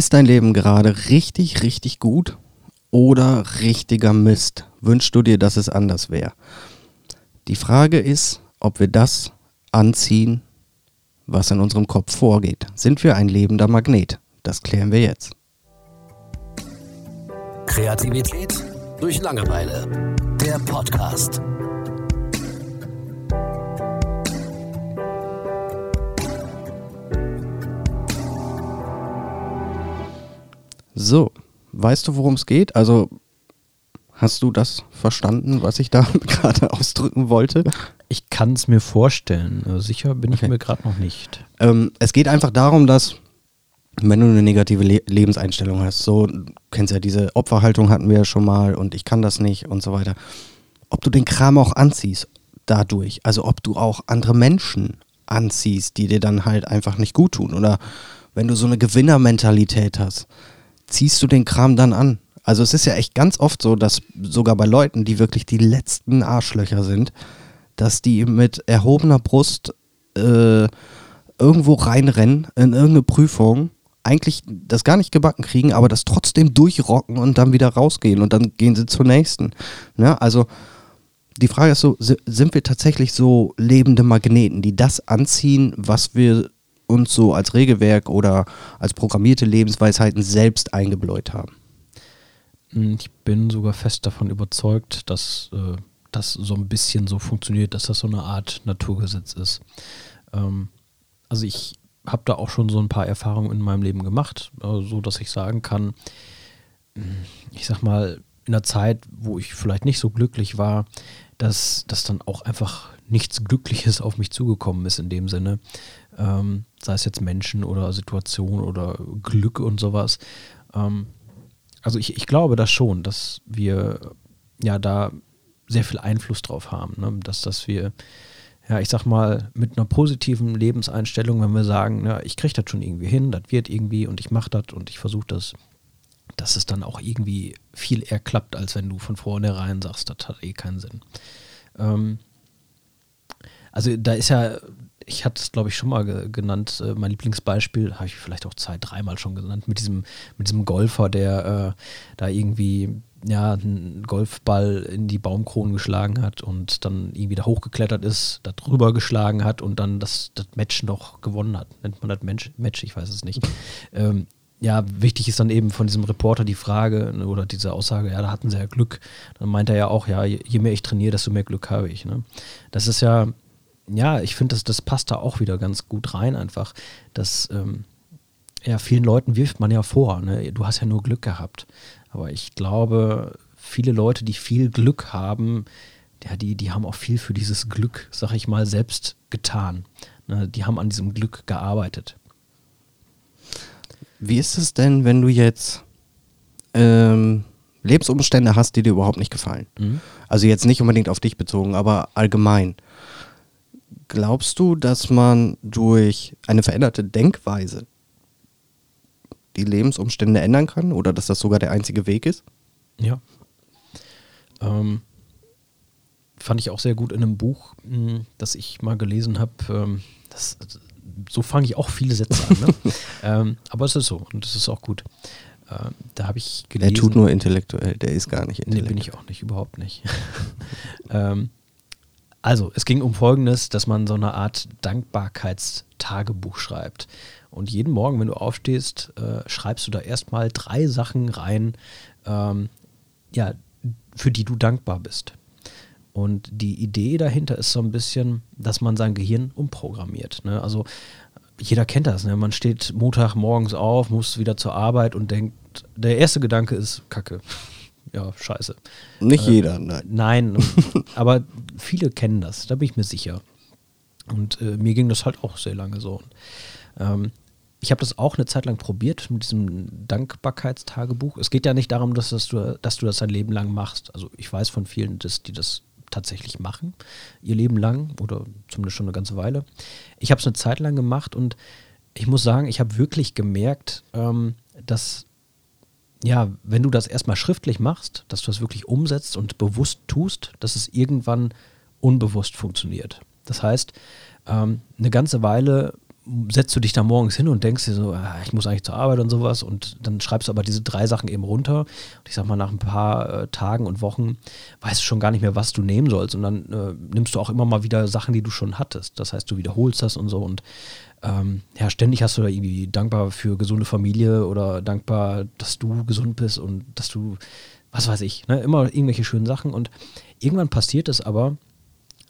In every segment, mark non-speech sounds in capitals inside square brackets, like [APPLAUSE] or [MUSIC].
Ist dein Leben gerade richtig, richtig gut oder richtiger Mist? Wünschst du dir, dass es anders wäre? Die Frage ist, ob wir das anziehen, was in unserem Kopf vorgeht. Sind wir ein lebender Magnet? Das klären wir jetzt. Kreativität durch Langeweile. Der Podcast. So, weißt du, worum es geht? Also, hast du das verstanden, was ich da [LAUGHS] gerade ausdrücken wollte? Ich kann es mir vorstellen. Sicher bin ich mir gerade noch nicht. Ähm, es geht einfach darum, dass, wenn du eine negative Le Lebenseinstellung hast, so, du kennst ja diese Opferhaltung hatten wir ja schon mal und ich kann das nicht und so weiter. Ob du den Kram auch anziehst dadurch, also ob du auch andere Menschen anziehst, die dir dann halt einfach nicht gut tun oder wenn du so eine Gewinnermentalität hast ziehst du den Kram dann an? Also es ist ja echt ganz oft so, dass sogar bei Leuten, die wirklich die letzten Arschlöcher sind, dass die mit erhobener Brust äh, irgendwo reinrennen in irgendeine Prüfung, eigentlich das gar nicht gebacken kriegen, aber das trotzdem durchrocken und dann wieder rausgehen und dann gehen sie zur nächsten. Ja, ne? also die Frage ist so, sind wir tatsächlich so lebende Magneten, die das anziehen, was wir uns so als Regelwerk oder als programmierte Lebensweisheiten selbst eingebläut haben. Hm, ich bin sogar fest davon überzeugt, dass äh, das so ein bisschen so funktioniert, dass das so eine Art Naturgesetz ist. Ähm, also ich habe da auch schon so ein paar Erfahrungen in meinem Leben gemacht, äh, so dass ich sagen kann, hm, ich sag mal, in einer Zeit, wo ich vielleicht nicht so glücklich war, dass das dann auch einfach nichts Glückliches auf mich zugekommen ist in dem Sinne ähm, sei es jetzt Menschen oder Situationen oder Glück und sowas. Ähm, also ich, ich glaube das schon, dass wir ja da sehr viel Einfluss drauf haben, ne? dass, dass wir, ja, ich sag mal, mit einer positiven Lebenseinstellung, wenn wir sagen, ja, ich kriege das schon irgendwie hin, das wird irgendwie und ich mache das und ich versuche das, dass es dann auch irgendwie viel eher klappt, als wenn du von vornherein sagst, das hat eh keinen Sinn. Ähm, also da ist ja ich hatte es, glaube ich, schon mal ge genannt, äh, mein Lieblingsbeispiel, habe ich vielleicht auch zwei, dreimal schon genannt, mit diesem, mit diesem Golfer, der äh, da irgendwie ja, einen Golfball in die Baumkronen geschlagen hat und dann irgendwie da hochgeklettert ist, da drüber geschlagen hat und dann das, das Match noch gewonnen hat. Nennt man das Match? Match ich weiß es nicht. ähm, ja, wichtig ist dann eben von diesem Reporter die Frage ne, oder diese Aussage, ja, da hatten sie ja Glück. Dann meint er ja auch, ja, je mehr ich trainiere, desto mehr Glück habe ich. Ne? Das ist ja ja, ich finde, das, das passt da auch wieder ganz gut rein, einfach. dass ähm, ja, vielen Leuten wirft man ja vor, ne? du hast ja nur Glück gehabt. Aber ich glaube, viele Leute, die viel Glück haben, ja, die, die haben auch viel für dieses Glück, sag ich mal, selbst getan. Ne? Die haben an diesem Glück gearbeitet. Wie ist es denn, wenn du jetzt ähm, Lebensumstände hast, die dir überhaupt nicht gefallen? Mhm. Also jetzt nicht unbedingt auf dich bezogen, aber allgemein. Glaubst du, dass man durch eine veränderte Denkweise die Lebensumstände ändern kann oder dass das sogar der einzige Weg ist? Ja. Ähm, fand ich auch sehr gut in einem Buch, hm, das ich mal gelesen habe. Ähm, so fange ich auch viele Sätze an. Ne? [LAUGHS] ähm, aber es ist so und es ist auch gut. Ähm, da habe ich gelesen. Er tut nur intellektuell, der ist gar nicht intellektuell. Nee, bin ich auch nicht, überhaupt nicht. [LAUGHS] ähm, also, es ging um Folgendes, dass man so eine Art Dankbarkeitstagebuch schreibt. Und jeden Morgen, wenn du aufstehst, äh, schreibst du da erstmal drei Sachen rein, ähm, ja, für die du dankbar bist. Und die Idee dahinter ist so ein bisschen, dass man sein Gehirn umprogrammiert. Ne? Also jeder kennt das. Ne? Man steht Montag morgens auf, muss wieder zur Arbeit und denkt, der erste Gedanke ist Kacke ja, scheiße. Nicht äh, jeder, nein. Nein, [LAUGHS] aber viele kennen das, da bin ich mir sicher. Und äh, mir ging das halt auch sehr lange so. Ähm, ich habe das auch eine Zeit lang probiert mit diesem Dankbarkeitstagebuch. Es geht ja nicht darum, dass, das du, dass du das dein Leben lang machst. Also ich weiß von vielen, dass die das tatsächlich machen, ihr Leben lang oder zumindest schon eine ganze Weile. Ich habe es eine Zeit lang gemacht und ich muss sagen, ich habe wirklich gemerkt, ähm, dass ja, wenn du das erstmal schriftlich machst, dass du das wirklich umsetzt und bewusst tust, dass es irgendwann unbewusst funktioniert. Das heißt, ähm, eine ganze Weile setzt du dich da morgens hin und denkst dir so, ah, ich muss eigentlich zur Arbeit und sowas und dann schreibst du aber diese drei Sachen eben runter. Und ich sag mal nach ein paar äh, Tagen und Wochen weißt du schon gar nicht mehr, was du nehmen sollst. Und dann äh, nimmst du auch immer mal wieder Sachen, die du schon hattest. Das heißt, du wiederholst das und so. Und ähm, ja, ständig hast du da irgendwie dankbar für gesunde Familie oder dankbar, dass du gesund bist und dass du, was weiß ich, ne, immer irgendwelche schönen Sachen. Und irgendwann passiert es aber,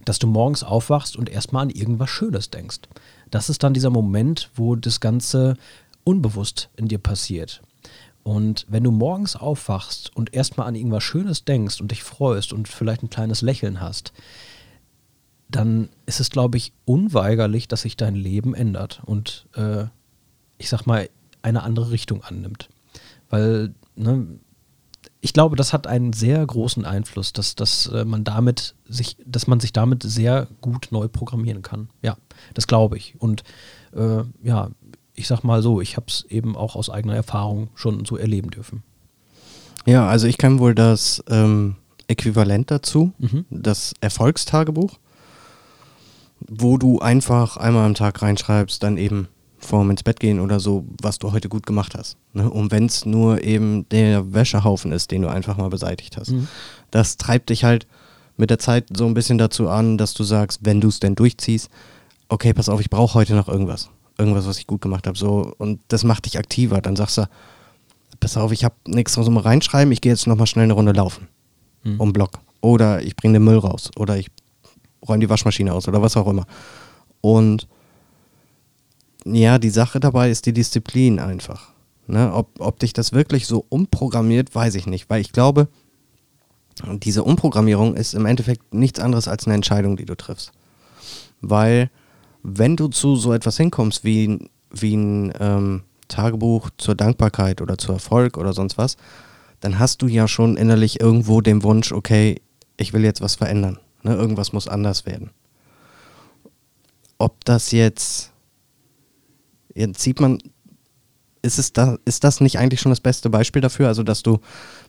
dass du morgens aufwachst und erstmal an irgendwas Schönes denkst das ist dann dieser Moment, wo das Ganze unbewusst in dir passiert. Und wenn du morgens aufwachst und erstmal an irgendwas Schönes denkst und dich freust und vielleicht ein kleines Lächeln hast, dann ist es, glaube ich, unweigerlich, dass sich dein Leben ändert und äh, ich sag mal, eine andere Richtung annimmt. Weil, ne, ich glaube, das hat einen sehr großen Einfluss, dass, dass äh, man damit sich, dass man sich damit sehr gut neu programmieren kann. Ja, das glaube ich. Und äh, ja, ich sag mal so, ich habe es eben auch aus eigener Erfahrung schon so erleben dürfen. Ja, also ich kenne wohl das ähm, Äquivalent dazu, mhm. das Erfolgstagebuch, wo du einfach einmal am Tag reinschreibst, dann eben vorm ins Bett gehen oder so, was du heute gut gemacht hast. Ne? Und wenn es nur eben der Wäschehaufen ist, den du einfach mal beseitigt hast. Mhm. Das treibt dich halt mit der Zeit so ein bisschen dazu an, dass du sagst, wenn du es denn durchziehst, okay, pass auf, ich brauche heute noch irgendwas. Irgendwas, was ich gut gemacht habe. So, und das macht dich aktiver. Dann sagst du, pass auf, ich habe nichts zum Reinschreiben, ich gehe jetzt nochmal schnell eine Runde laufen. Mhm. Um Block. Oder ich bringe den Müll raus. Oder ich räume die Waschmaschine aus oder was auch immer. Und ja, die Sache dabei ist die Disziplin einfach. Ne? Ob, ob dich das wirklich so umprogrammiert, weiß ich nicht, weil ich glaube, diese Umprogrammierung ist im Endeffekt nichts anderes als eine Entscheidung, die du triffst. Weil, wenn du zu so etwas hinkommst wie, wie ein ähm, Tagebuch zur Dankbarkeit oder zu Erfolg oder sonst was, dann hast du ja schon innerlich irgendwo den Wunsch, okay, ich will jetzt was verändern. Ne? Irgendwas muss anders werden. Ob das jetzt Jetzt sieht man, ist, es da, ist das nicht eigentlich schon das beste Beispiel dafür? Also, dass du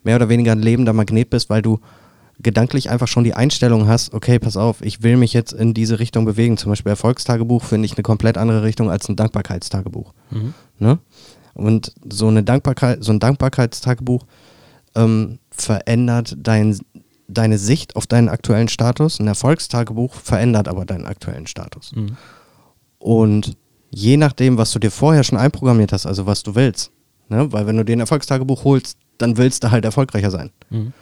mehr oder weniger ein lebender Magnet bist, weil du gedanklich einfach schon die Einstellung hast, okay, pass auf, ich will mich jetzt in diese Richtung bewegen. Zum Beispiel Erfolgstagebuch finde ich eine komplett andere Richtung als ein Dankbarkeitstagebuch. Mhm. Ne? Und so, eine Dankbarkeit, so ein Dankbarkeitstagebuch ähm, verändert dein, deine Sicht auf deinen aktuellen Status. Ein Erfolgstagebuch verändert aber deinen aktuellen Status. Mhm. Und je nachdem, was du dir vorher schon einprogrammiert hast, also was du willst. Ne? Weil wenn du dir ein Erfolgstagebuch holst, dann willst du halt erfolgreicher sein. Mhm.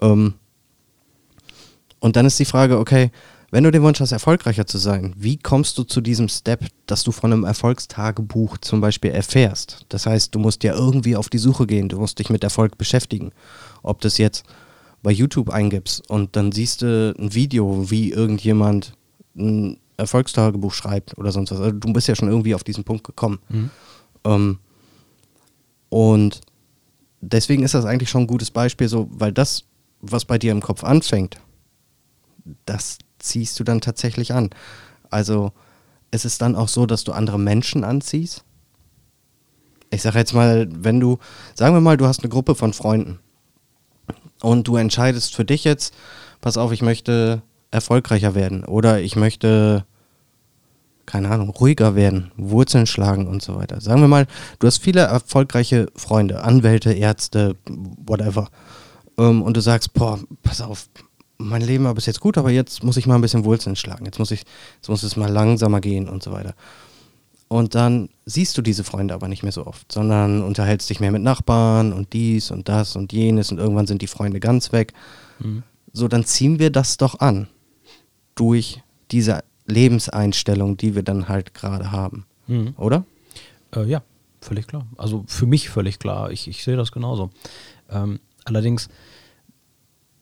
Ähm, und dann ist die Frage, okay, wenn du den Wunsch hast, erfolgreicher zu sein, wie kommst du zu diesem Step, dass du von einem Erfolgstagebuch zum Beispiel erfährst? Das heißt, du musst ja irgendwie auf die Suche gehen, du musst dich mit Erfolg beschäftigen. Ob das jetzt bei YouTube eingibst und dann siehst du ein Video, wie irgendjemand ein Erfolgstagebuch schreibt oder sonst was. Also du bist ja schon irgendwie auf diesen Punkt gekommen. Mhm. Ähm, und deswegen ist das eigentlich schon ein gutes Beispiel, so, weil das, was bei dir im Kopf anfängt, das ziehst du dann tatsächlich an. Also ist es dann auch so, dass du andere Menschen anziehst? Ich sage jetzt mal, wenn du, sagen wir mal, du hast eine Gruppe von Freunden und du entscheidest für dich jetzt, pass auf, ich möchte erfolgreicher werden oder ich möchte, keine Ahnung, ruhiger werden, Wurzeln schlagen und so weiter. Sagen wir mal, du hast viele erfolgreiche Freunde, Anwälte, Ärzte, whatever. Ähm, und du sagst, boah, pass auf, mein Leben war bis jetzt gut, aber jetzt muss ich mal ein bisschen Wurzeln schlagen. Jetzt muss ich, jetzt muss es mal langsamer gehen und so weiter. Und dann siehst du diese Freunde aber nicht mehr so oft, sondern unterhältst dich mehr mit Nachbarn und dies und das und jenes und irgendwann sind die Freunde ganz weg. Mhm. So, dann ziehen wir das doch an durch diese Lebenseinstellung, die wir dann halt gerade haben. Mhm. Oder? Äh, ja, völlig klar. Also für mich völlig klar. Ich, ich sehe das genauso. Ähm, allerdings,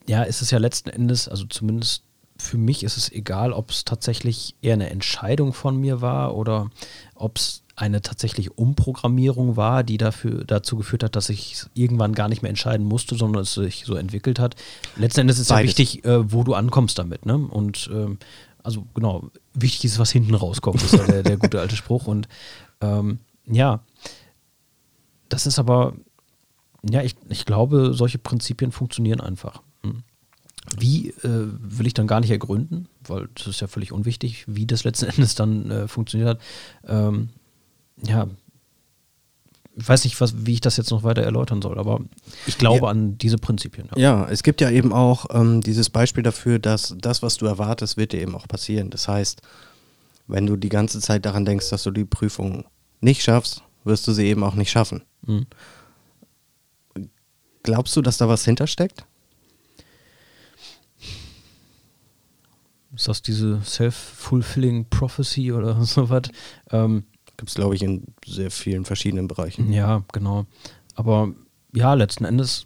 ja, ist es ja letzten Endes, also zumindest für mich ist es egal, ob es tatsächlich eher eine Entscheidung von mir war oder ob es eine tatsächlich Umprogrammierung war, die dafür, dazu geführt hat, dass ich irgendwann gar nicht mehr entscheiden musste, sondern es sich so entwickelt hat. Letzten Endes ist Beides. ja wichtig, äh, wo du ankommst damit. Ne? Und ähm, also genau, wichtig ist, was hinten rauskommt, ist ja der, der gute alte Spruch. Und ähm, ja, das ist aber, ja, ich, ich glaube, solche Prinzipien funktionieren einfach. Hm. Wie äh, will ich dann gar nicht ergründen, weil das ist ja völlig unwichtig, wie das letzten [LAUGHS] Endes dann äh, funktioniert hat. Ähm, ja, ich weiß nicht, was, wie ich das jetzt noch weiter erläutern soll, aber ich glaube Ja. an diese Prinzipien. Ja, es gibt ja eben auch ähm, dieses Beispiel dafür, dass das, was du erwartest, wird dir eben auch passieren. Das heißt, wenn du die ganze Zeit daran denkst, dass du die Prüfung nicht schaffst, wirst du sie eben auch nicht schaffen. Mhm. Glaubst du, dass da was hintersteckt? Ist das diese self-fulfilling prophecy oder [LAUGHS] sowas? Ähm, Gibt es, glaube ich, in sehr vielen verschiedenen Bereichen. Ja, genau. Aber ja, letzten Endes,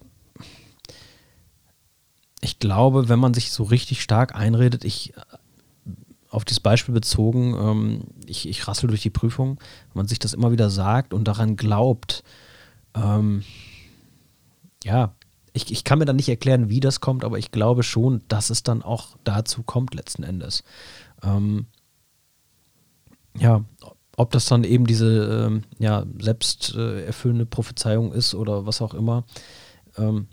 ich glaube, wenn man sich so richtig stark einredet, ich auf dieses Beispiel bezogen, ähm, ich, ich rassel durch die Prüfung, wenn man sich das immer wieder sagt und daran glaubt, ähm, ja, ich, ich kann mir dann nicht erklären, wie das kommt, aber ich glaube schon, dass es dann auch dazu kommt letzten Endes. Ähm, ja, ob das dann eben diese ähm, ja, selbst äh, erfüllende Prophezeiung ist oder was auch immer. Ähm,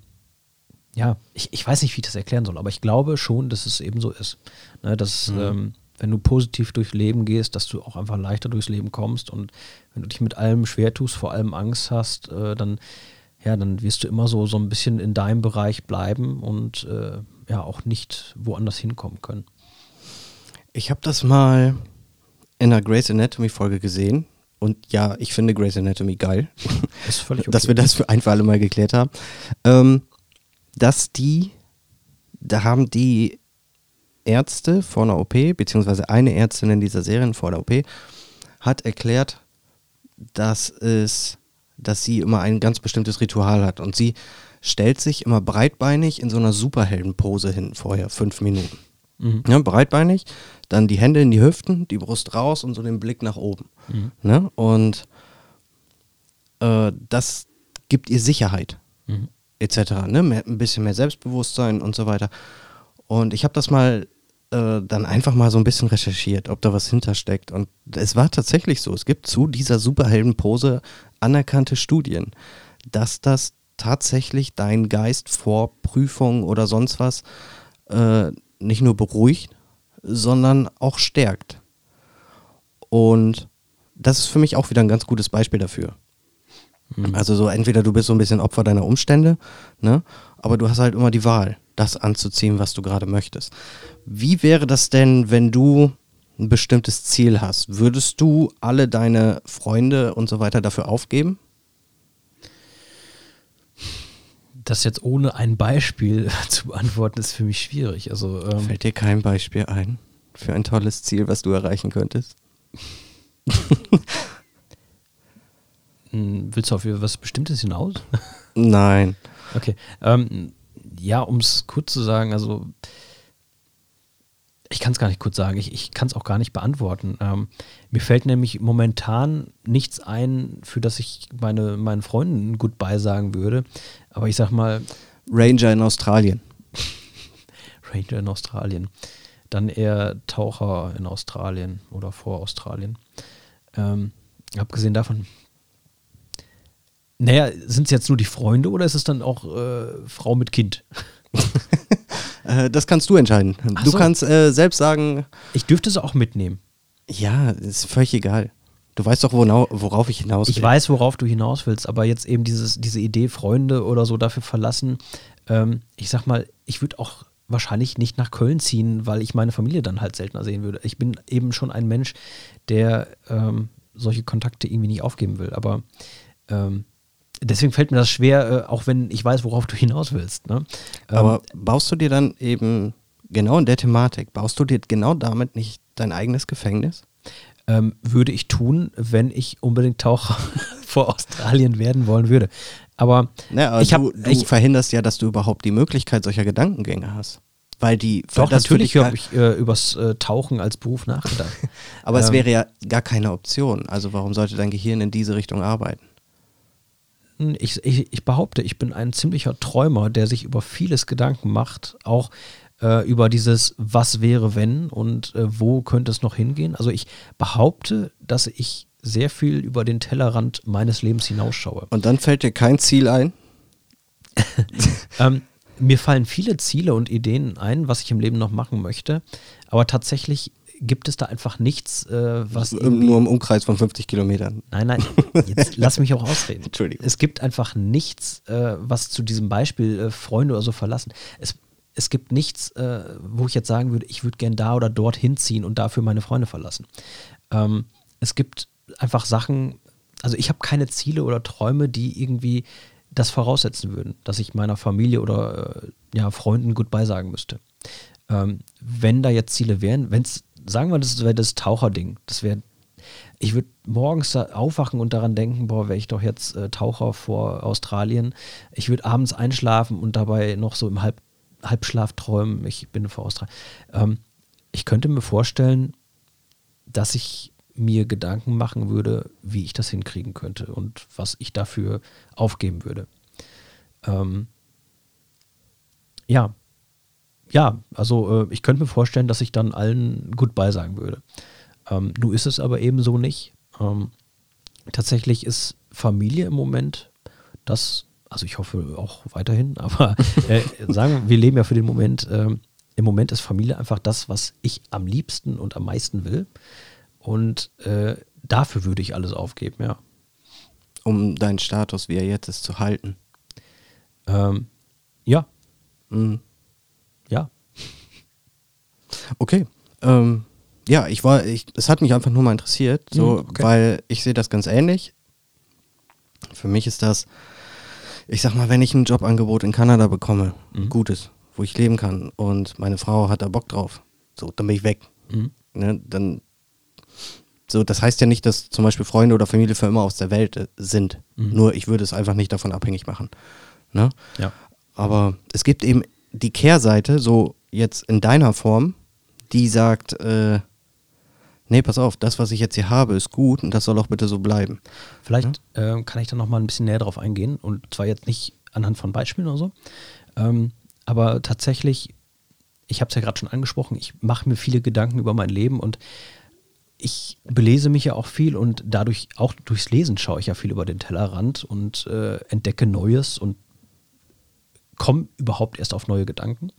ja, ich, ich weiß nicht, wie ich das erklären soll, aber ich glaube schon, dass es eben so ist. Ne, dass, ähm, wenn du positiv durchs Leben gehst, dass du auch einfach leichter durchs Leben kommst und wenn du dich mit allem schwer tust, vor allem Angst hast, äh, dann, ja, dann wirst du immer so, so ein bisschen in deinem Bereich bleiben und äh, ja auch nicht woanders hinkommen können. Ich habe das mal in einer Grey's Anatomy Folge gesehen. Und ja, ich finde Grey's Anatomy geil. Das ist völlig [LAUGHS] okay. dass wir das für ein für alle Mal geklärt haben. Ähm, dass die, da haben die Ärzte vor einer OP, beziehungsweise eine Ärztin in dieser Serie vor der OP, hat erklärt, dass es, dass sie immer ein ganz bestimmtes Ritual hat. Und sie stellt sich immer breitbeinig in so einer Superheldenpose hin vorher, fünf Minuten. Mhm. Ja, breitbeinig, dann die Hände in die Hüften, die Brust raus und so den Blick nach oben. Mhm. Ne? Und äh, das gibt ihr Sicherheit, Mhm. etc. Ne? Mehr, ein bisschen mehr Selbstbewusstsein und so weiter. Und ich habe das mal äh, dann einfach mal so ein bisschen recherchiert, ob da was hintersteckt. Und es war tatsächlich so. Es gibt zu dieser Superheldenpose anerkannte Studien, dass das tatsächlich deinen Geist vor Prüfungen oder sonst was äh, nicht nur beruhigt, sondern auch stärkt. Und das ist für mich auch wieder ein ganz gutes Beispiel dafür. Also so entweder du bist so ein bisschen Opfer deiner Umstände, ne? aber du hast halt immer die Wahl, das anzuziehen, was du gerade möchtest. Wie wäre das denn, wenn du ein bestimmtes Ziel hast? Würdest du alle deine Freunde und so weiter dafür aufgeben? Das jetzt ohne ein Beispiel [LAUGHS] zu beantworten, ist für mich schwierig. Also, ähm, Fällt dir kein Beispiel ein für ein tolles Ziel, was du erreichen könntest? [LAUGHS] mh, willst du auf was Bestimmtes hinaus? Nein. [LAUGHS] Okay. Ähm, ja, um es kurz zu sagen, also ich kann es gar nicht kurz sagen, ich, ich kann es auch gar nicht beantworten. Ähm, mir fällt nämlich momentan nichts ein, für das ich meine, meinen Freunden Goodbye sagen würde. Aber ich sag mal, Ranger in Australien. [LAUGHS] Ranger in Australien. Dann eher Taucher in Australien oder vor Australien. Ähm, abgesehen davon, naja, sind es jetzt nur die Freunde oder ist es dann auch äh, Frau mit Kind? [LAUGHS] Äh, das kannst du entscheiden. Ach du so. kannst äh, selbst sagen, Ich dürfte sie auch mitnehmen. ja, ist völlig egal. Du weißt doch, worauf ich hinaus will. Ich weiß, worauf du hinaus willst, aber jetzt eben dieses, diese Idee, Freunde oder so dafür verlassen. Ähm, ich sag mal, ich würde auch wahrscheinlich nicht nach Köln ziehen, weil ich meine Familie dann halt seltener sehen würde. Ich bin eben schon ein Mensch, der ähm, solche Kontakte irgendwie nicht aufgeben will. Aber ähm, deswegen fällt mir das schwer, äh, auch wenn ich weiß, worauf du hinaus willst. Ne? Ähm, Aber baust du dir dann eben genau in der Thematik, baust du dir genau damit nicht dein eigenes Gefängnis? ähm, würde ich tun, wenn ich unbedingt Taucher [LAUGHS] vor Australien werden wollen würde. Aber Ne, aber ich du, habe du ich, verhinderst ja, dass du überhaupt die Möglichkeit solcher Gedankengänge hast. Weil die, weil doch natürlich habe ich äh, übers äh, Tauchen als Beruf nachgedacht. [LAUGHS] Aber es ähm, wäre ja gar keine Option. Also warum sollte dein Gehirn in diese Richtung arbeiten? Ich, ich, ich behaupte, ich bin ein ziemlicher Träumer, der sich über vieles Gedanken macht, auch äh, über dieses Was wäre wenn und äh, wo könnte es noch hingehen. Also ich behaupte, dass ich sehr viel über den Tellerrand meines Lebens hinausschaue. Und dann fällt dir kein Ziel ein? [LAUGHS] Ähm, mir fallen viele Ziele und Ideen ein, was ich im Leben noch machen möchte, aber tatsächlich gibt es da einfach nichts, äh, was. Nur im Umkreis von 50 Kilometern. Nein, nein, jetzt lass mich auch ausreden. [LAUGHS] Entschuldigung. Es gibt einfach nichts, äh, was zu diesem Beispiel äh, Freunde oder so verlassen. Es, es gibt nichts, äh, wo ich jetzt sagen würde, ich würde gern da oder dort hinziehen und dafür meine Freunde verlassen. Ähm, es gibt einfach Sachen, also ich habe keine Ziele oder Träume, die irgendwie das voraussetzen würden, dass ich meiner Familie oder äh, ja, Freunden Goodbye sagen müsste. Ähm, wenn da jetzt Ziele wären, wenn es, sagen wir, das wäre das Taucherding, das wäre, ich würde morgens aufwachen und daran denken, boah, wäre ich doch jetzt äh, Taucher vor Australien. Ich würde abends einschlafen und dabei noch so im Halb, Halbschlaf träumen, ich bin vor Australien. Ähm, ich könnte mir vorstellen, dass ich mir Gedanken machen würde, wie ich das hinkriegen könnte und was ich dafür aufgeben würde. Ähm, ja, ja, also äh, ich könnte mir vorstellen, dass ich dann allen Goodbye sagen würde. Ähm, nun ist es aber eben so nicht. Ähm, tatsächlich ist Familie im Moment das, also ich hoffe auch weiterhin, [LAUGHS] aber äh, sagen wir, wir leben ja für den Moment. Äh, Im Moment ist Familie einfach das, was ich am liebsten und am meisten will. Und äh, dafür würde ich alles aufgeben, ja. Um deinen Status, wie er jetzt ist, zu halten. Ähm, ja. Mhm. Ja. Okay. Ähm, ja, ich war, ich, es hat mich einfach nur mal interessiert, so, Mhm, okay. weil ich sehe das ganz ähnlich. Für mich ist das, ich sag mal, wenn ich ein Jobangebot in Kanada bekomme, Mhm. gutes, wo ich leben kann und meine Frau hat da Bock drauf, so, dann bin ich weg. Mhm. Ne, dann, so, das heißt ja nicht, dass zum Beispiel Freunde oder Familie für immer aus der Welt äh, sind. Mhm. Nur ich würde es einfach nicht davon abhängig machen. Ne? Ja. Aber es gibt eben die Kehrseite, so jetzt in deiner Form, die sagt, äh, nee, pass auf, das, was ich jetzt hier habe, ist gut und das soll auch bitte so bleiben. Vielleicht ähm, kann ich da noch mal ein bisschen näher drauf eingehen und zwar jetzt nicht anhand von Beispielen oder so, ähm, aber tatsächlich, ich habe es ja gerade schon angesprochen, ich mache mir viele Gedanken über mein Leben und ich belese mich ja auch viel und dadurch auch durchs Lesen schaue ich ja viel über den Tellerrand und äh, entdecke Neues und komme überhaupt erst auf neue Gedanken.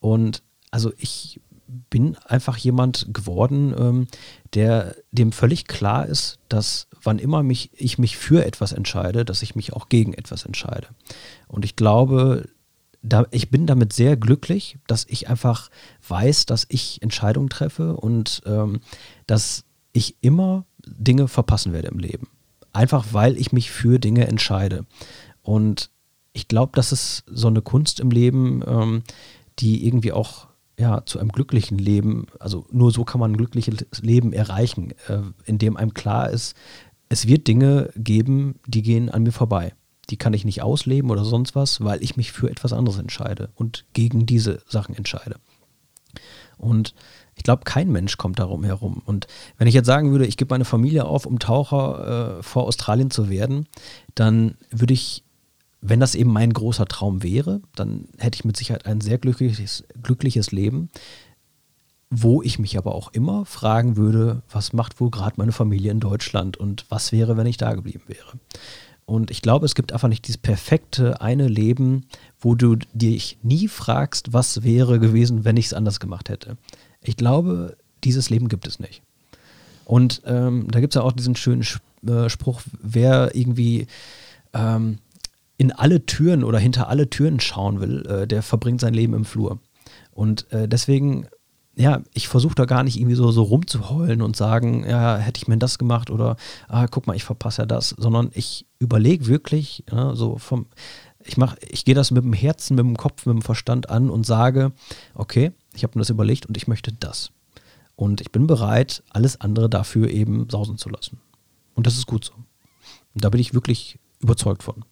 Und also ich bin einfach jemand geworden, ähm, der dem völlig klar ist, dass wann immer mich, ich mich für etwas entscheide, dass ich mich auch gegen etwas entscheide. Und ich glaube, da, ich bin damit sehr glücklich, dass ich einfach weiß, dass ich Entscheidungen treffe und ähm, dass ich immer Dinge verpassen werde im Leben. Einfach weil ich mich für Dinge entscheide. Und ich glaube, das ist so eine Kunst im Leben, ähm, die irgendwie auch ja, zu einem glücklichen Leben, also nur so kann man ein glückliches Leben erreichen, äh, indem einem klar ist, es wird Dinge geben, die gehen an mir vorbei. Die kann ich nicht ausleben oder sonst was, weil ich mich für etwas anderes entscheide und gegen diese Sachen entscheide. Und ich glaube, kein Mensch kommt darum herum. Und wenn ich jetzt sagen würde, ich gebe meine Familie auf, um Taucher äh, vor Australien zu werden, dann würde ich, wenn das eben mein großer Traum wäre, dann hätte ich mit Sicherheit ein sehr glückliches, glückliches Leben, wo ich mich aber auch immer fragen würde, was macht wohl gerade meine Familie in Deutschland und was wäre, wenn ich da geblieben wäre. Und ich glaube, es gibt einfach nicht dieses perfekte eine Leben, wo du dich nie fragst, was wäre gewesen, wenn ich es anders gemacht hätte. Ich glaube, dieses Leben gibt es nicht. Und ähm, da gibt es ja auch diesen schönen äh, Spruch, wer irgendwie ähm, in alle Türen oder hinter alle Türen schauen will, äh, der verbringt sein Leben im Flur. Und äh, deswegen, ja, ich versuche da gar nicht irgendwie so, so rumzuheulen und sagen, ja, hätte ich mir das gemacht oder, ah, guck mal, ich verpasse ja das, sondern ich überlege wirklich, ja, so vom, ich mache, ich gehe das mit dem Herzen, mit dem Kopf, mit dem Verstand an und sage, okay, ich habe mir das überlegt und ich möchte das. Und ich bin bereit, alles andere dafür eben sausen zu lassen. Und das ist gut so. Und da bin ich wirklich überzeugt von.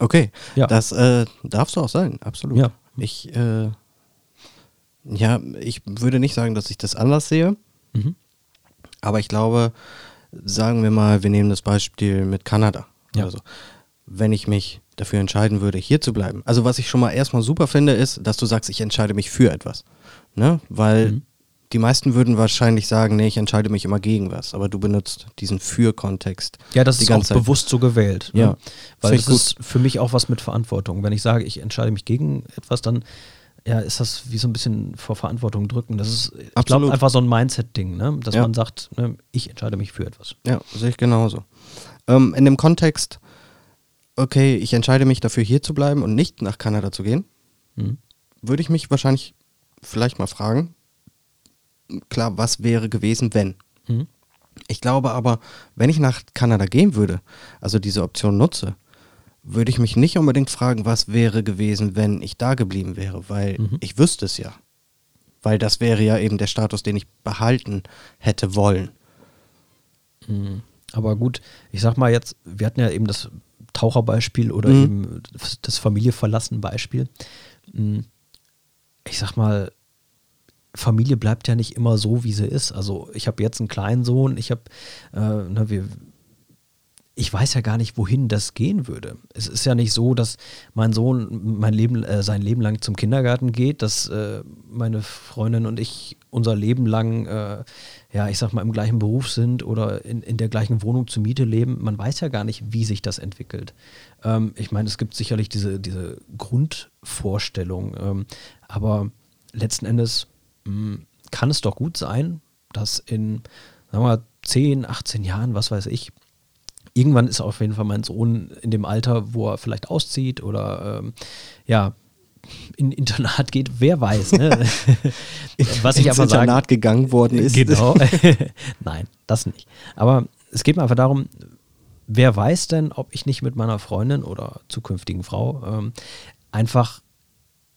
Okay, Ja. das äh, darfst du auch sein, absolut. Ja. Ich, äh, ja, ich würde nicht sagen, dass ich das anders sehe, Mhm. aber ich glaube, sagen wir mal, wir nehmen das Beispiel mit Kanada Ja. oder so. Wenn ich mich dafür entscheiden würde, hier zu bleiben. Also was ich schon mal erstmal super finde, ist, dass du sagst, ich entscheide mich für etwas. Ne? Weil Mhm. Die meisten würden wahrscheinlich sagen, nee, ich entscheide mich immer gegen was, aber du benutzt diesen Für-Kontext. Ja, das ist auch Zeit. bewusst so gewählt. ne? Ja, Weil das ist für mich auch was mit Verantwortung. Wenn ich sage, ich entscheide mich gegen etwas, dann ja, ist das wie so ein bisschen vor Verantwortung drücken. Das ist, ich glaube, einfach so ein Mindset-Ding, ne? dass Ja. man sagt, ne, ich entscheide mich für etwas. Ja, sehe ich genauso. Ähm, in dem Kontext, okay, ich entscheide mich dafür, hier zu bleiben und nicht nach Kanada zu gehen, Mhm. würde ich mich wahrscheinlich vielleicht mal fragen, klar, was wäre gewesen, wenn? Mhm. Ich glaube aber, wenn ich nach Kanada gehen würde, also diese Option nutze, würde ich mich nicht unbedingt fragen, was wäre gewesen, wenn ich da geblieben wäre, weil Mhm. ich wüsste es ja. Weil das wäre ja eben der Status, den ich behalten hätte wollen. Mhm. Aber gut, ich sag mal jetzt, wir hatten ja eben das Taucherbeispiel oder Mhm. eben das Familie verlassen Beispiel. Mhm. Ich sag mal, Familie bleibt ja nicht immer so, wie sie ist. Also ich habe jetzt einen kleinen Sohn, ich habe, äh, ne, wir, ich weiß ja gar nicht, wohin das gehen würde. Es ist ja nicht so, dass mein Sohn mein Leben, äh, sein Leben lang zum Kindergarten geht, dass äh, meine Freundin und ich unser Leben lang, äh, ja, ich sag mal, im gleichen Beruf sind oder in, in der gleichen Wohnung zur Miete leben. Man weiß ja gar nicht, wie sich das entwickelt. Ähm, ich meine, es gibt sicherlich diese, diese Grundvorstellung, ähm, aber letzten Endes kann es doch gut sein, dass in, sagen wir mal, 10, 18 Jahren, was weiß ich, irgendwann ist auf jeden Fall mein Sohn in dem Alter, wo er vielleicht auszieht oder ähm, ja, in Internat geht, wer weiß. Ne? [LAUGHS] Was ich ins aber sagen, Internat gegangen worden ist. Genau. [LAUGHS] [LAUGHS] Nein, das nicht. Aber es geht mir einfach darum, wer weiß denn, ob ich nicht mit meiner Freundin oder zukünftigen Frau ähm, einfach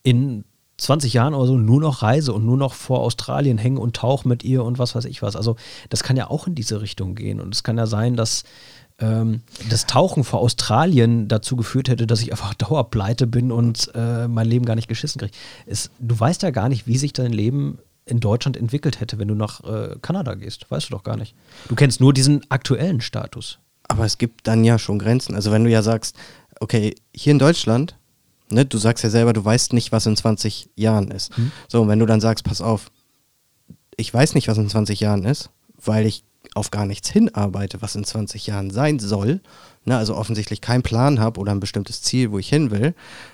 in 20 Jahren oder so nur noch reise und nur noch vor Australien hänge und tauche mit ihr und was weiß ich was. Also das kann ja auch in diese Richtung gehen. Und es kann ja sein, dass ähm, das Tauchen vor Australien dazu geführt hätte, dass ich einfach [LAUGHS] dauerpleite bin und äh, mein Leben gar nicht geschissen kriege. Du weißt ja gar nicht, wie sich dein Leben in Deutschland entwickelt hätte, wenn du nach äh, Kanada gehst. Weißt du doch gar nicht. Du kennst nur diesen aktuellen Status. Aber es gibt dann ja schon Grenzen. Also wenn du ja sagst, okay, hier in Deutschland, ne, du sagst ja selber, du weißt nicht, was in 20 Jahren ist. So, und wenn du dann sagst, pass auf, ich weiß nicht, was in 20 Jahren ist, weil ich auf gar nichts hinarbeite, was in 20 Jahren sein soll, ne, also offensichtlich keinen Plan habe oder ein bestimmtes Ziel, wo ich hin will,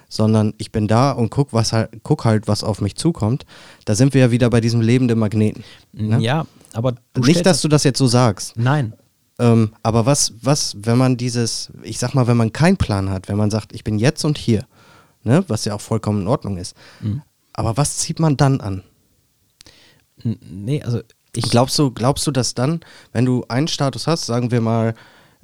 sondern ich bin da und guck, was halt, guck halt, was auf mich zukommt, da sind wir ja wieder bei diesem lebenden Magneten. Ne? Ja, aber Nicht, dass du das jetzt so sagst. Nein. Ähm, aber was, was, wenn man dieses, ich sag mal, wenn man keinen Plan hat, wenn man sagt, ich bin jetzt und hier, ne, was ja auch vollkommen in Ordnung ist. Mhm. Aber was zieht man dann an? Nee, also ich Glaubst du, glaubst du, dass dann, wenn du einen Status hast, sagen wir mal,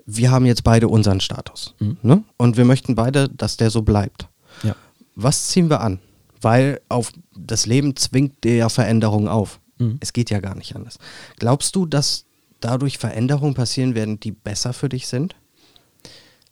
wir haben jetzt beide unseren Status, Mhm. ne? Und wir möchten beide, dass der so bleibt. Ja. Was ziehen wir an? Weil auf das Leben zwingt dir ja Veränderungen auf. Mhm. Es geht ja gar nicht anders. Glaubst du, dass dadurch Veränderungen passieren werden, die besser für dich sind?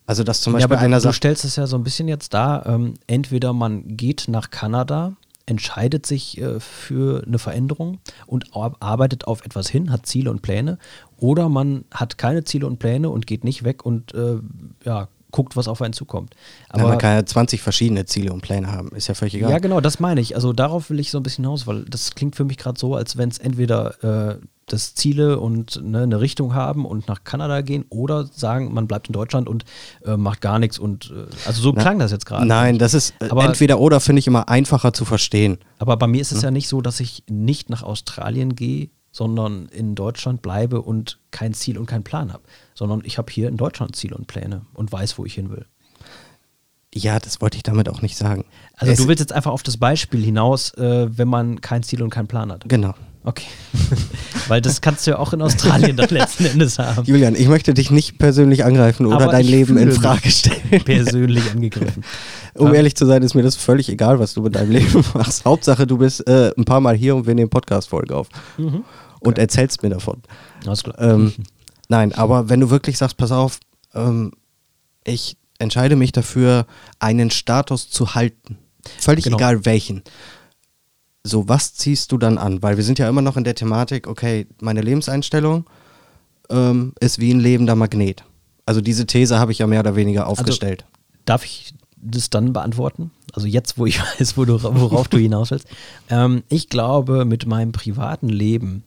Also, dass zum ja, Beispiel aber einer du, du sagt, stellst es ja so ein bisschen jetzt da, ähm, entweder man geht nach Kanada, entscheidet sich äh, für eine Veränderung und ar- arbeitet auf etwas hin, hat Ziele und Pläne, oder man hat keine Ziele und Pläne und geht nicht weg und äh, ja, guckt, was auf einen zukommt. na, man kann ja 20 verschiedene Ziele und Pläne haben, ist ja völlig egal. Ja, genau, das meine ich. Also darauf will ich so ein bisschen hinaus, weil das klingt für mich gerade so, als wenn es entweder äh, das Ziele und ne, eine Richtung haben und nach Kanada gehen oder sagen, man bleibt in Deutschland und äh, macht gar nichts und äh, also so Na, klang das jetzt gerade. Nein, das ist äh, Aber- entweder oder, finde ich immer einfacher zu verstehen. Aber bei mir ist Hm? es ja nicht so, dass ich nicht nach Australien gehe, sondern in Deutschland bleibe und kein Ziel und keinen Plan habe, sondern ich habe hier in Deutschland Ziele und Pläne und weiß, wo ich hin will. Ja, das wollte ich damit auch nicht sagen. Also Es- du willst jetzt einfach auf das Beispiel hinaus, äh, wenn man kein Ziel und keinen Plan hat. Genau. Okay. [LAUGHS] Weil das kannst du ja auch in Australien dann letzten Endes haben. Julian, ich möchte dich nicht persönlich angreifen oder Aber dein Leben in Frage stellen. Persönlich angegriffen. [LAUGHS] Um ehrlich zu sein, ist mir das völlig egal, was du mit deinem Leben [LAUGHS] machst. Hauptsache, du bist äh, ein paar Mal hier und wir nehmen Podcast-Folge auf. Mhm. Und erzählst mir davon. Alles klar. Ähm, nein, aber wenn du wirklich sagst, pass auf, ähm, ich entscheide mich dafür, einen Status zu halten. Völlig Genau. egal welchen. So, was ziehst du dann an? Weil wir sind ja immer noch in der Thematik, okay, meine Lebenseinstellung ähm, ist wie ein lebender Magnet. Also diese These habe ich ja mehr oder weniger aufgestellt. Darf ich das dann beantworten. Also jetzt, wo ich [LAUGHS] weiß, wo du, worauf du hinaus willst. Ähm, ich glaube, mit meinem privaten Leben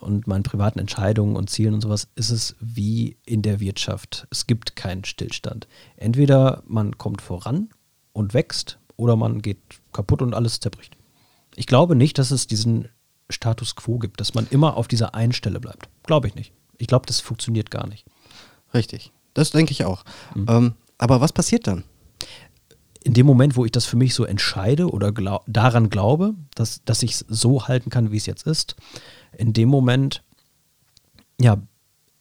und meinen privaten Entscheidungen und Zielen und sowas ist es wie in der Wirtschaft. Es gibt keinen Stillstand. Entweder man kommt voran und wächst oder man geht kaputt und alles zerbricht. Ich glaube nicht, dass es diesen Status quo gibt, dass man immer auf dieser einen Stelle bleibt. Glaube ich nicht. Ich glaube, das funktioniert gar nicht. Richtig. Das denke ich auch. Mhm. Ähm, aber was passiert dann? In dem Moment, wo ich das für mich so entscheide oder glaub, daran glaube, dass, dass ich es so halten kann, wie es jetzt ist, in dem Moment, ja,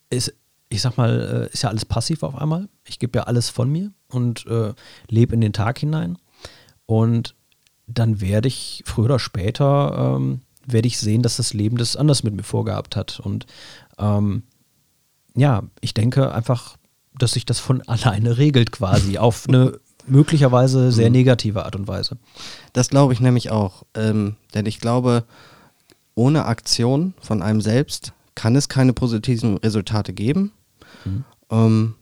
ist, ich sag mal, äh, ist ja alles passiv auf einmal. Ich gebe ja alles von mir und äh, lebe in den Tag hinein. Und dann werde ich früher oder später ähm, werde ich sehen, dass das Leben das anders mit mir vorgehabt hat. Und ähm, ja, ich denke einfach, dass sich das von [LAUGHS] alleine regelt quasi [LAUGHS] auf eine möglicherweise sehr mhm. negative Art und Weise. Das glaube ich nämlich auch. Ähm, denn ich glaube, ohne Aktion von einem selbst kann es keine positiven Resultate geben. Mhm. Ähm,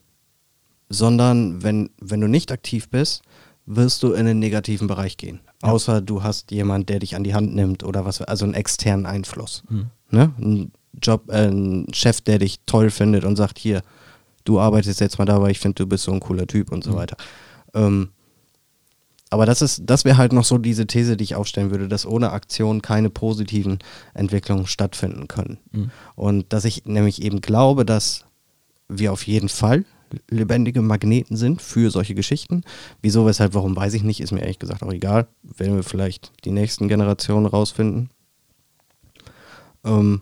sondern wenn, wenn du nicht aktiv bist, wirst du in den negativen Bereich gehen. Ja. Außer du hast jemand, der dich an die Hand nimmt oder was, also einen externen Einfluss. Mhm. Ne? Ein Job, äh, ein Chef, der dich toll findet und sagt, hier, du arbeitest jetzt mal da, weil ich finde, du bist so ein cooler Typ und so mhm. weiter. Ähm, aber das ist, das wäre halt noch so diese These, die ich aufstellen würde, dass ohne Aktion keine positiven Entwicklungen stattfinden können. Mhm. Und dass ich nämlich eben glaube, dass wir auf jeden Fall lebendige Magneten sind für solche Geschichten. Wieso, weshalb, warum, weiß ich nicht, ist mir ehrlich gesagt auch egal. Werden wir vielleicht die nächsten Generationen rausfinden. Ähm,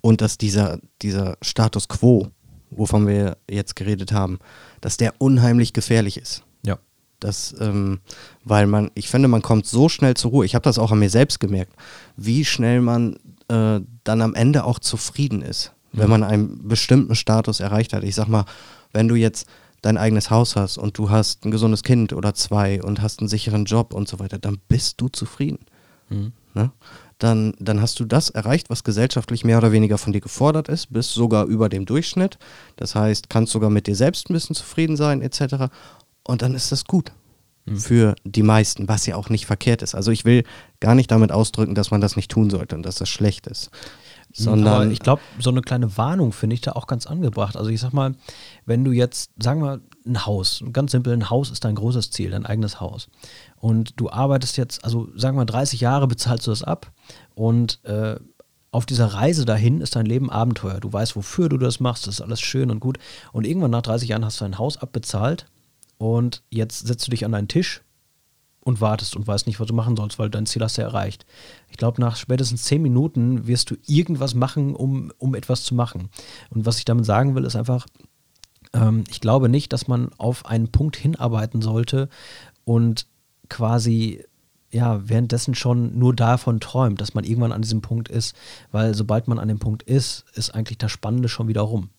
und dass dieser, dieser Status quo, wovon wir jetzt geredet haben, dass der unheimlich gefährlich ist. Ja. Das, ähm, weil man, ich finde, man kommt so schnell zur Ruhe. Ich habe das auch an mir selbst gemerkt, wie schnell man äh, dann am Ende auch zufrieden ist. Wenn man einen bestimmten Status erreicht hat. Ich sag mal, wenn du jetzt dein eigenes Haus hast und du hast ein gesundes Kind oder zwei und hast einen sicheren Job und so weiter, dann bist du zufrieden. Mhm. Ne? dann, dann hast du das erreicht, was gesellschaftlich mehr oder weniger von dir gefordert ist, bist sogar über dem Durchschnitt. Das heißt, kannst sogar mit dir selbst ein bisschen zufrieden sein, etc. Und dann ist das gut mhm. für die meisten, was ja auch nicht verkehrt ist. Also ich will gar nicht damit ausdrücken, dass man das nicht tun sollte und dass das schlecht ist. Sondern Aber ich glaube, so eine kleine Warnung finde ich da auch ganz angebracht. Also ich sag mal, wenn du jetzt, sagen wir, ein Haus, ganz simpel, ein Haus ist dein großes Ziel, dein eigenes Haus. Und du arbeitest jetzt, also sagen wir 30 Jahre bezahlst du das ab und äh, auf dieser Reise dahin ist dein Leben Abenteuer. Du weißt, wofür du das machst, das ist alles schön und gut. Und irgendwann nach 30 Jahren hast du ein Haus abbezahlt und jetzt setzt du dich an deinen Tisch und wartest und weißt nicht, was du machen sollst, weil dein Ziel hast du erreicht. Ich glaube, nach spätestens zehn Minuten wirst du irgendwas machen, um, um etwas zu machen. Und was ich damit sagen will, ist einfach, ähm, ich glaube nicht, dass man auf einen Punkt hinarbeiten sollte und quasi ja, währenddessen schon nur davon träumt, dass man irgendwann an diesem Punkt ist, weil sobald man an dem Punkt ist, ist eigentlich das Spannende schon wieder rum.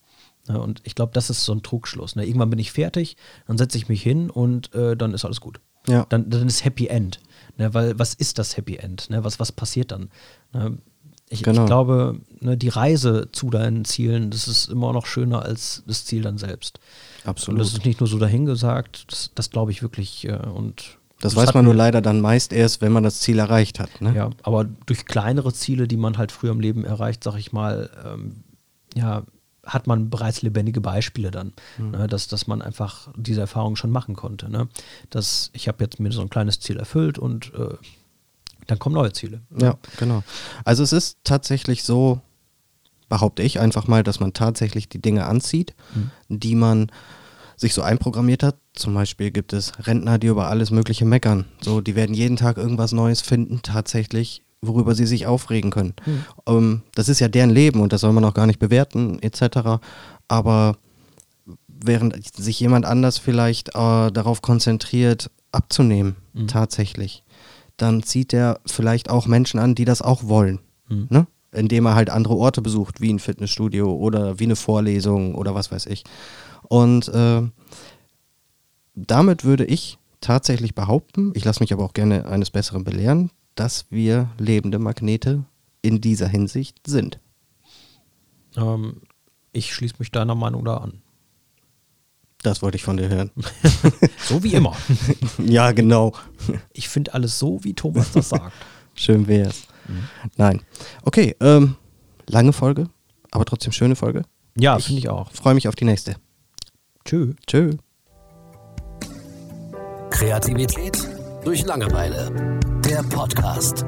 Ja, und ich glaube, das ist so ein Trugschluss. Ne? Irgendwann bin ich fertig, dann setze ich mich hin und äh, dann ist alles gut. Ja. Dann, dann ist Happy End. Ne? Weil was ist das Happy End? Ne? Was, was passiert dann? Ne? Ich, genau. ich, glaube, ne, die Reise zu deinen Zielen, das ist immer noch schöner als das Ziel dann selbst. Absolut. Und das ist nicht nur so dahingesagt, das, das glaube ich wirklich. Äh, und das, das weiß man nur leider dann meist erst, wenn man das Ziel erreicht hat. Ne? Ja, aber durch kleinere Ziele, die man halt früher im Leben erreicht, sag ich mal, ähm, ja, hat man bereits lebendige Beispiele dann, mhm. ne, dass, dass man einfach diese Erfahrung schon machen konnte. Ne? Dass ich habe jetzt mir so ein kleines Ziel erfüllt und äh, dann kommen neue Ziele. Ne? Ja, genau. Also es ist tatsächlich so, behaupte ich einfach mal, dass man tatsächlich die Dinge anzieht, mhm. die man sich so einprogrammiert hat. Zum Beispiel gibt es Rentner, die über alles Mögliche meckern. So, die werden jeden Tag irgendwas Neues finden, tatsächlich, worüber sie sich aufregen können. Mhm. Ähm, das ist ja deren Leben und das soll man auch gar nicht bewerten, etc. Aber während sich jemand anders vielleicht äh, darauf konzentriert, abzunehmen, mhm. tatsächlich, dann zieht er vielleicht auch Menschen an, die das auch wollen. Mhm. Ne? Indem er halt andere Orte besucht, wie ein Fitnessstudio oder wie eine Vorlesung oder was weiß ich. Und äh, damit würde ich tatsächlich behaupten, ich lasse mich aber auch gerne eines Besseren belehren, dass wir lebende Magnete in dieser Hinsicht sind. Ähm, ich schließe mich deiner Meinung da an. Das wollte ich von dir hören. [LAUGHS] So wie immer. [LAUGHS] ja, genau. Ich finde alles so, wie Thomas das sagt. [LAUGHS] Schön wär's. Nein. Okay, ähm, lange Folge, aber trotzdem schöne Folge. Ja, finde ich auch. Freue mich auf die nächste. Tschö. Tschö. Kreativität durch Langeweile. Der Podcast.